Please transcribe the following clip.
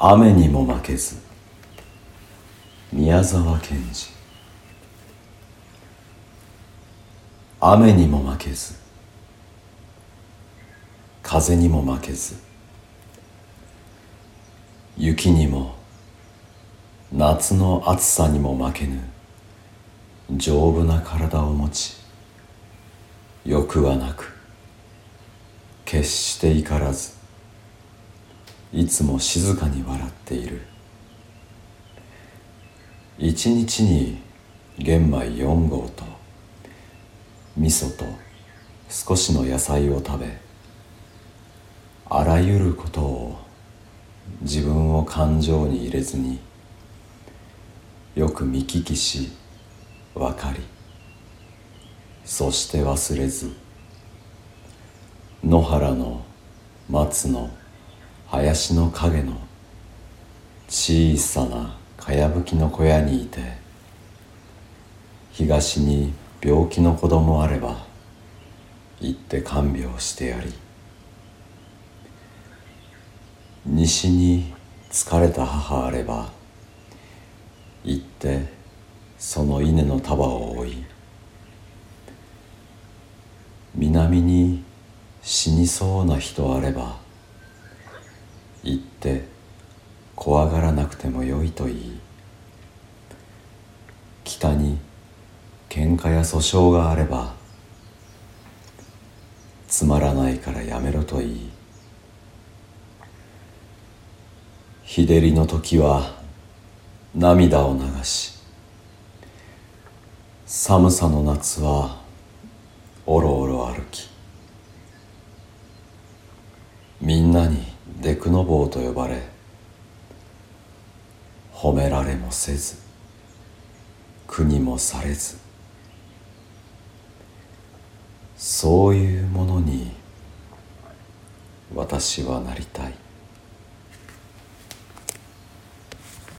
雨にも負けず宮沢賢治。雨にも負けず風にも負けず雪にも夏の暑さにも負けぬ丈夫な体を持ち欲はなく決して怒らずいつも静かに笑っている。一日に玄米4合と味噌と少しの野菜を食べあらゆることを自分を感情に入れずによく見聞きし分かりそして忘れず野原の松の林の陰の小さなかやぶきの小屋にいて東に病気の子供あれば行って看病してやり西に疲れた母あれば行ってその稲の束を追い南に死にそうな人あれば行って怖がらなくてもよいと言い北に喧嘩や訴訟があればつまらないからやめろと言い日照りの時は涙を流し寒さの夏はおろおろ歩きみんなにデクノボーと呼ばれ褒められもせず苦にもされずそういうものに私はなりたい。